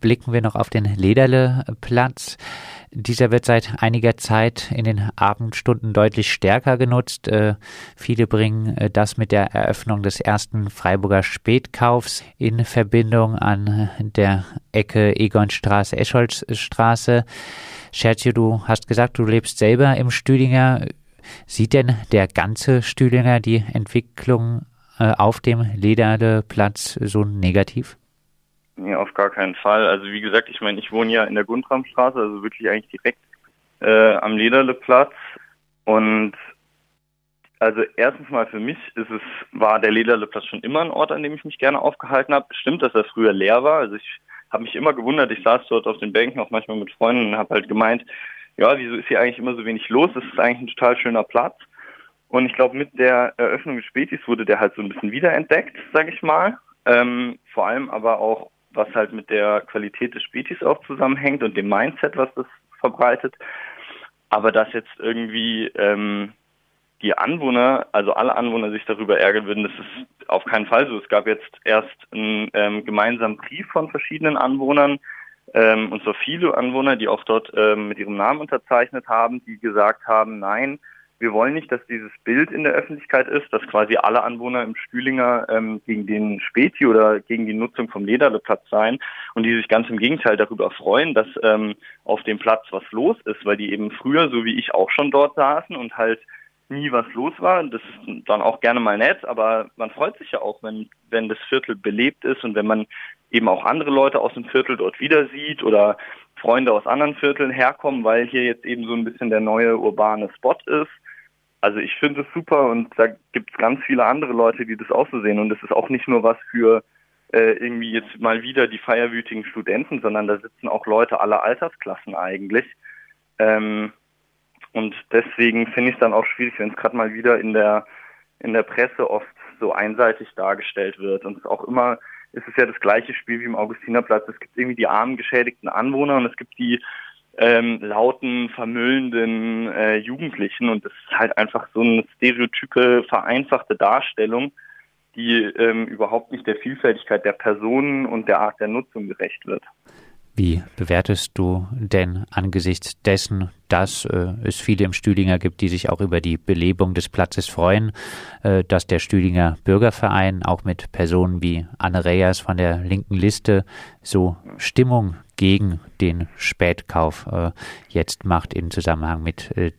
blicken wir noch auf den Lederleplatz. Dieser wird seit einiger Zeit in den Abendstunden deutlich stärker genutzt. Äh, viele bringen äh, das mit der Eröffnung des ersten Freiburger Spätkaufs in Verbindung an der Ecke Egonstraße, Escholzstraße. Scherzio, du hast gesagt, du lebst selber im Stüdinger. Sieht denn der ganze Stüdinger die Entwicklung äh, auf dem Lederleplatz so negativ? Nee, auf gar keinen Fall. Also wie gesagt, ich meine, ich wohne ja in der Guntramstraße, also wirklich eigentlich direkt äh, am Lederleplatz. Und also erstens mal für mich ist es, war der Lederleplatz schon immer ein Ort, an dem ich mich gerne aufgehalten habe. Stimmt, dass er früher leer war. Also ich habe mich immer gewundert, ich saß dort auf den Bänken, auch manchmal mit Freunden und habe halt gemeint, ja, wieso ist hier eigentlich immer so wenig los? Das ist eigentlich ein total schöner Platz. Und ich glaube, mit der Eröffnung des Spätis wurde der halt so ein bisschen wiederentdeckt, sage ich mal. Ähm, vor allem aber auch, was halt mit der Qualität des Spätis auch zusammenhängt und dem Mindset, was das verbreitet. Aber dass jetzt irgendwie ähm, die Anwohner, also alle Anwohner sich darüber ärgern würden, das ist auf keinen Fall so. Es gab jetzt erst einen ähm, gemeinsamen Brief von verschiedenen Anwohnern, ähm, und zwar viele Anwohner, die auch dort ähm, mit ihrem Namen unterzeichnet haben, die gesagt haben, nein, wir wollen nicht, dass dieses Bild in der Öffentlichkeit ist, dass quasi alle Anwohner im Stühlinger ähm, gegen den Späti oder gegen die Nutzung vom Lederleplatz seien und die sich ganz im Gegenteil darüber freuen, dass ähm, auf dem Platz was los ist, weil die eben früher, so wie ich auch schon dort saßen und halt nie was los war. Das ist dann auch gerne mal nett, aber man freut sich ja auch, wenn, wenn das Viertel belebt ist und wenn man eben auch andere Leute aus dem Viertel dort wieder sieht oder Freunde aus anderen Vierteln herkommen, weil hier jetzt eben so ein bisschen der neue urbane Spot ist. Also ich finde es super und da gibt es ganz viele andere Leute, die das auch so sehen. Und es ist auch nicht nur was für äh, irgendwie jetzt mal wieder die feierwütigen Studenten, sondern da sitzen auch Leute aller Altersklassen eigentlich. Ähm, und deswegen finde ich es dann auch schwierig, wenn es gerade mal wieder in der in der Presse oft so einseitig dargestellt wird. Und es auch immer ist es ja das gleiche Spiel wie im Augustinerplatz. Es gibt irgendwie die armen geschädigten Anwohner und es gibt die ähm, lauten, vermüllenden äh, Jugendlichen und das ist halt einfach so eine stereotype, vereinfachte Darstellung, die ähm, überhaupt nicht der Vielfältigkeit der Personen und der Art der Nutzung gerecht wird. Wie bewertest du denn angesichts dessen, dass äh, es viele im Stühlinger gibt, die sich auch über die Belebung des Platzes freuen, äh, dass der Stühlinger Bürgerverein auch mit Personen wie Anne Reyes von der linken Liste so Stimmung gegen den Spätkauf äh, jetzt macht in Zusammenhang mit äh,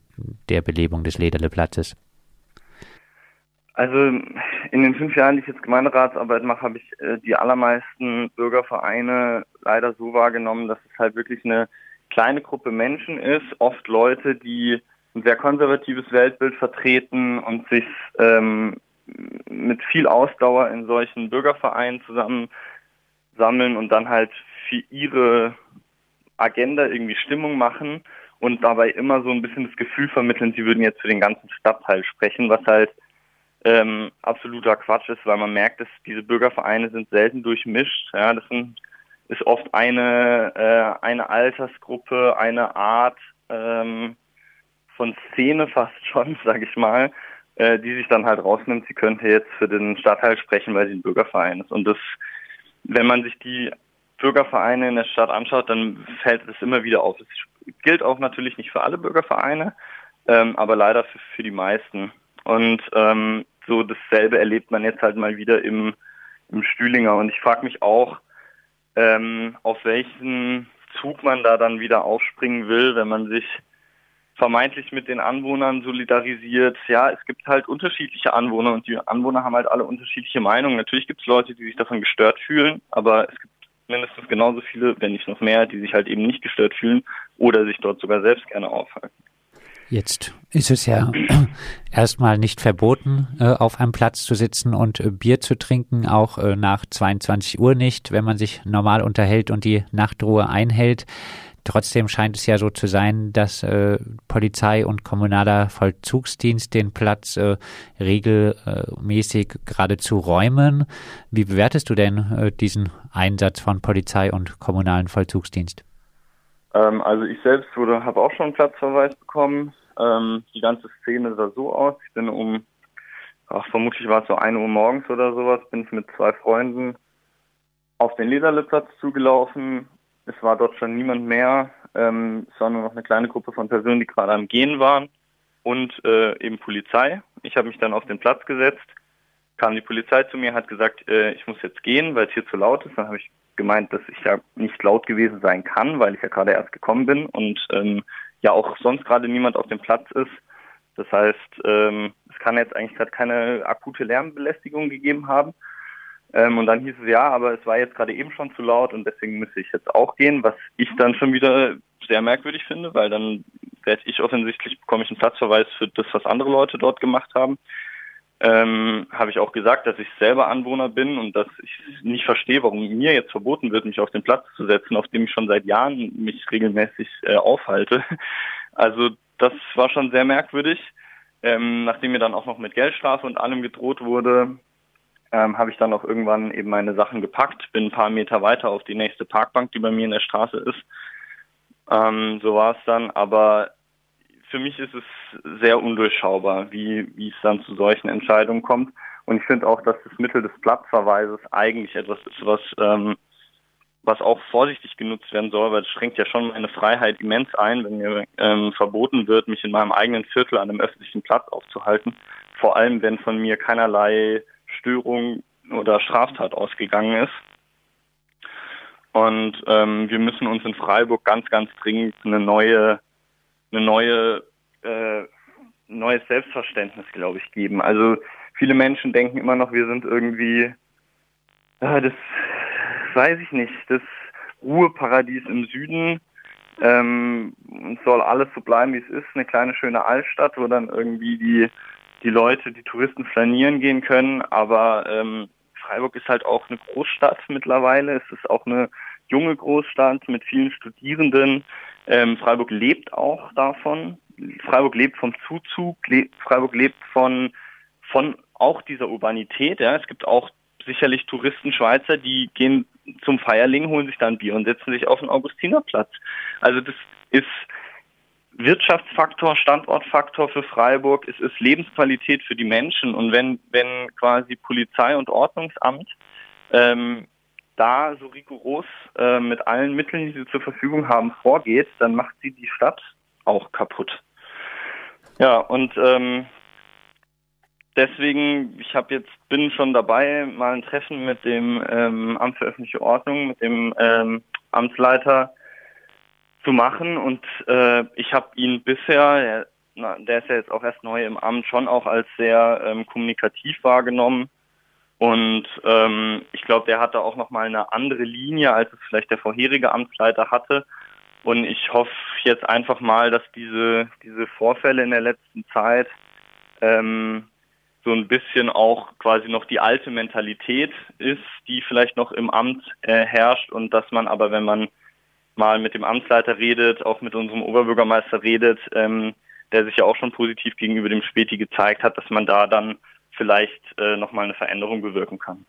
der Belebung des Lederleplatzes? Also in den fünf Jahren, die ich jetzt Gemeinderatsarbeit mache, habe ich äh, die allermeisten Bürgervereine leider so wahrgenommen, dass es halt wirklich eine kleine Gruppe Menschen ist, oft Leute, die ein sehr konservatives Weltbild vertreten und sich ähm, mit viel Ausdauer in solchen Bürgervereinen zusammensammeln und dann halt für ihre Agenda irgendwie Stimmung machen und dabei immer so ein bisschen das Gefühl vermitteln, sie würden jetzt für den ganzen Stadtteil sprechen, was halt ähm, absoluter Quatsch ist, weil man merkt, dass diese Bürgervereine sind selten durchmischt. Ja, das sind, ist oft eine äh, eine Altersgruppe, eine Art ähm, von Szene fast schon, sage ich mal, äh, die sich dann halt rausnimmt, sie könnte jetzt für den Stadtteil sprechen, weil sie ein Bürgerverein ist. Und das, wenn man sich die Bürgervereine in der Stadt anschaut, dann fällt es immer wieder auf. Es gilt auch natürlich nicht für alle Bürgervereine, ähm, aber leider für, für die meisten. Und ähm, so dasselbe erlebt man jetzt halt mal wieder im, im Stühlinger. Und ich frage mich auch, ähm, auf welchen Zug man da dann wieder aufspringen will, wenn man sich vermeintlich mit den Anwohnern solidarisiert. Ja, es gibt halt unterschiedliche Anwohner und die Anwohner haben halt alle unterschiedliche Meinungen. Natürlich gibt es Leute, die sich davon gestört fühlen, aber es gibt mindestens genauso viele, wenn nicht noch mehr, die sich halt eben nicht gestört fühlen oder sich dort sogar selbst gerne aufhalten. Jetzt ist es ja erstmal nicht verboten, äh, auf einem Platz zu sitzen und äh, Bier zu trinken, auch äh, nach 22 Uhr nicht, wenn man sich normal unterhält und die Nachtruhe einhält. Trotzdem scheint es ja so zu sein, dass äh, Polizei und kommunaler Vollzugsdienst den Platz äh, regelmäßig geradezu räumen. Wie bewertest du denn äh, diesen Einsatz von Polizei und kommunalen Vollzugsdienst? Ähm, also ich selbst wurde, habe auch schon einen Platzverweis bekommen. Ähm, die ganze Szene sah so aus. Ich bin um, ach, vermutlich war es so eine Uhr morgens oder sowas, bin ich mit zwei Freunden auf den Lederleplatz zugelaufen Es war dort schon niemand mehr. Ähm, es noch eine kleine Gruppe von Personen, die gerade am Gehen waren und äh, eben Polizei. Ich habe mich dann auf den Platz gesetzt, kam die Polizei zu mir, hat gesagt, äh, ich muss jetzt gehen, weil es hier zu laut ist. Dann habe ich gemeint, dass ich ja nicht laut gewesen sein kann, weil ich ja gerade erst gekommen bin und ähm, ja auch sonst gerade niemand auf dem Platz ist. Das heißt, ähm, es kann jetzt eigentlich gerade keine akute Lärmbelästigung gegeben haben. Ähm, und dann hieß es ja, aber es war jetzt gerade eben schon zu laut und deswegen müsste ich jetzt auch gehen, was ich dann schon wieder sehr merkwürdig finde, weil dann werde ich offensichtlich, bekomme ich einen Platzverweis für das, was andere Leute dort gemacht haben. Ähm, habe ich auch gesagt, dass ich selber Anwohner bin und dass ich nicht verstehe, warum mir jetzt verboten wird, mich auf den Platz zu setzen, auf dem ich schon seit Jahren mich regelmäßig äh, aufhalte. Also das war schon sehr merkwürdig. Ähm, nachdem mir dann auch noch mit Geldstrafe und allem gedroht wurde, ähm, habe ich dann auch irgendwann eben meine Sachen gepackt, bin ein paar Meter weiter auf die nächste Parkbank, die bei mir in der Straße ist. Ähm, so war es dann, aber für mich ist es sehr undurchschaubar, wie, wie es dann zu solchen Entscheidungen kommt. Und ich finde auch, dass das Mittel des Platzverweises eigentlich etwas ist, was, ähm, was auch vorsichtig genutzt werden soll, weil es schränkt ja schon meine Freiheit immens ein, wenn mir ähm, verboten wird, mich in meinem eigenen Viertel an einem öffentlichen Platz aufzuhalten. Vor allem, wenn von mir keinerlei Störung oder Straftat ausgegangen ist. Und ähm, wir müssen uns in Freiburg ganz, ganz dringend eine neue, eine neue, äh, neues Selbstverständnis, glaube ich, geben. Also viele Menschen denken immer noch, wir sind irgendwie, äh, das weiß ich nicht, das Ruheparadies im Süden. Ähm, soll alles so bleiben, wie es ist, eine kleine schöne Altstadt, wo dann irgendwie die die Leute, die Touristen flanieren gehen können, aber ähm, Freiburg ist halt auch eine Großstadt mittlerweile. Es ist auch eine junge Großstadt mit vielen Studierenden. Ähm, Freiburg lebt auch davon. Freiburg lebt vom Zuzug. Le Freiburg lebt von von auch dieser Urbanität. Ja, es gibt auch sicherlich Touristen Schweizer, die gehen zum Feierling, holen sich da ein Bier und setzen sich auf den Augustinerplatz. Also das ist Wirtschaftsfaktor, Standortfaktor für Freiburg, es ist Lebensqualität für die Menschen. Und wenn, wenn quasi Polizei und Ordnungsamt ähm, da so rigoros äh, mit allen Mitteln, die sie zur Verfügung haben, vorgeht, dann macht sie die Stadt auch kaputt. Ja, und ähm, deswegen, ich habe jetzt bin schon dabei, mal ein Treffen mit dem ähm, Amt für öffentliche Ordnung, mit dem ähm, Amtsleiter zu machen. Und äh, ich habe ihn bisher, der, der ist ja jetzt auch erst neu im Amt, schon auch als sehr ähm, kommunikativ wahrgenommen. Und ähm, ich glaube, der hatte auch nochmal eine andere Linie, als es vielleicht der vorherige Amtsleiter hatte. Und ich hoffe jetzt einfach mal, dass diese, diese Vorfälle in der letzten Zeit ähm, so ein bisschen auch quasi noch die alte Mentalität ist, die vielleicht noch im Amt äh, herrscht und dass man aber, wenn man mal mit dem Amtsleiter redet, auch mit unserem Oberbürgermeister redet, ähm, der sich ja auch schon positiv gegenüber dem Späti gezeigt hat, dass man da dann vielleicht äh, nochmal eine Veränderung bewirken kann.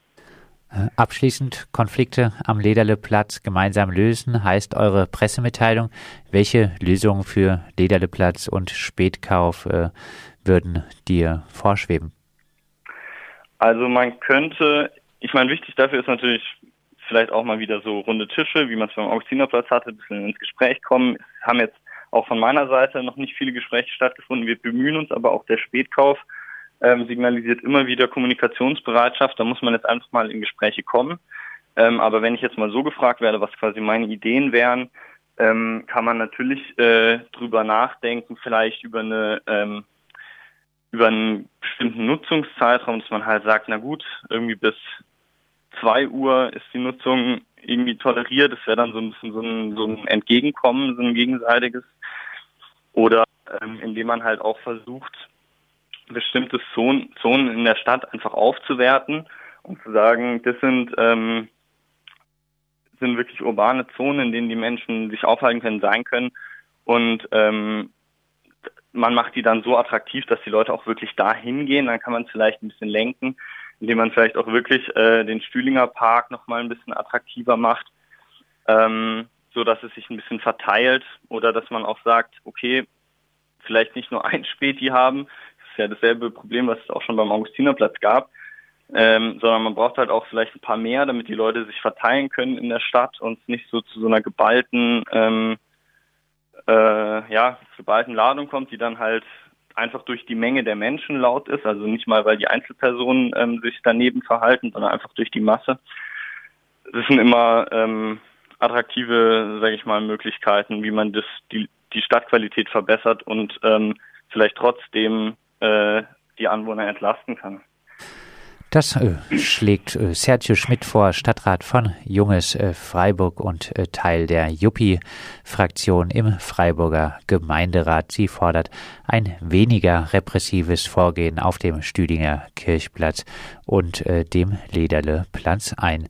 Äh, abschließend Konflikte am Lederleplatz gemeinsam lösen heißt eure Pressemitteilung. Welche Lösungen für Lederleplatz und Spätkauf äh, würden dir vorschweben? Also man könnte, ich meine, wichtig dafür ist natürlich vielleicht auch mal wieder so runde Tische, wie man es beim Augustinerplatz hatte, ein bisschen ins Gespräch kommen. Es haben jetzt auch von meiner Seite noch nicht viele Gespräche stattgefunden. Wir bemühen uns, aber auch der Spätkauf ähm, signalisiert immer wieder Kommunikationsbereitschaft. Da muss man jetzt einfach mal in Gespräche kommen. Ähm, aber wenn ich jetzt mal so gefragt werde, was quasi meine Ideen wären, ähm, kann man natürlich äh, drüber nachdenken, vielleicht über eine ähm, über einen bestimmten Nutzungszeitraum, dass man halt sagt, na gut, irgendwie bis 2 Uhr ist die Nutzung irgendwie toleriert. Das wäre dann so ein bisschen so ein, so ein Entgegenkommen, so ein gegenseitiges. Oder ähm, indem man halt auch versucht, bestimmte Zonen, Zonen in der Stadt einfach aufzuwerten und zu sagen, das sind, ähm, sind wirklich urbane Zonen, in denen die Menschen sich aufhalten können, sein können. Und ähm, man macht die dann so attraktiv, dass die Leute auch wirklich da hingehen. Dann kann man es vielleicht ein bisschen lenken indem man vielleicht auch wirklich äh, den Stühlinger Park nochmal ein bisschen attraktiver macht, ähm, so dass es sich ein bisschen verteilt oder dass man auch sagt, okay, vielleicht nicht nur ein Späti haben, das ist ja dasselbe Problem, was es auch schon beim Augustinerplatz gab, ähm, sondern man braucht halt auch vielleicht ein paar mehr, damit die Leute sich verteilen können in der Stadt und nicht so zu so einer geballten, ähm, äh, ja, geballten Ladung kommt, die dann halt einfach durch die Menge der Menschen laut ist, also nicht mal, weil die Einzelpersonen ähm, sich daneben verhalten, sondern einfach durch die Masse. Das sind immer ähm, attraktive, sage ich mal, Möglichkeiten, wie man das die, die Stadtqualität verbessert und ähm, vielleicht trotzdem äh, die Anwohner entlasten kann. Das äh, schlägt äh, Sergio Schmidt vor, Stadtrat von Junges äh, Freiburg und äh, Teil der Juppie-Fraktion im Freiburger Gemeinderat. Sie fordert ein weniger repressives Vorgehen auf dem Stüdinger Kirchplatz und äh, dem Lederle Platz ein.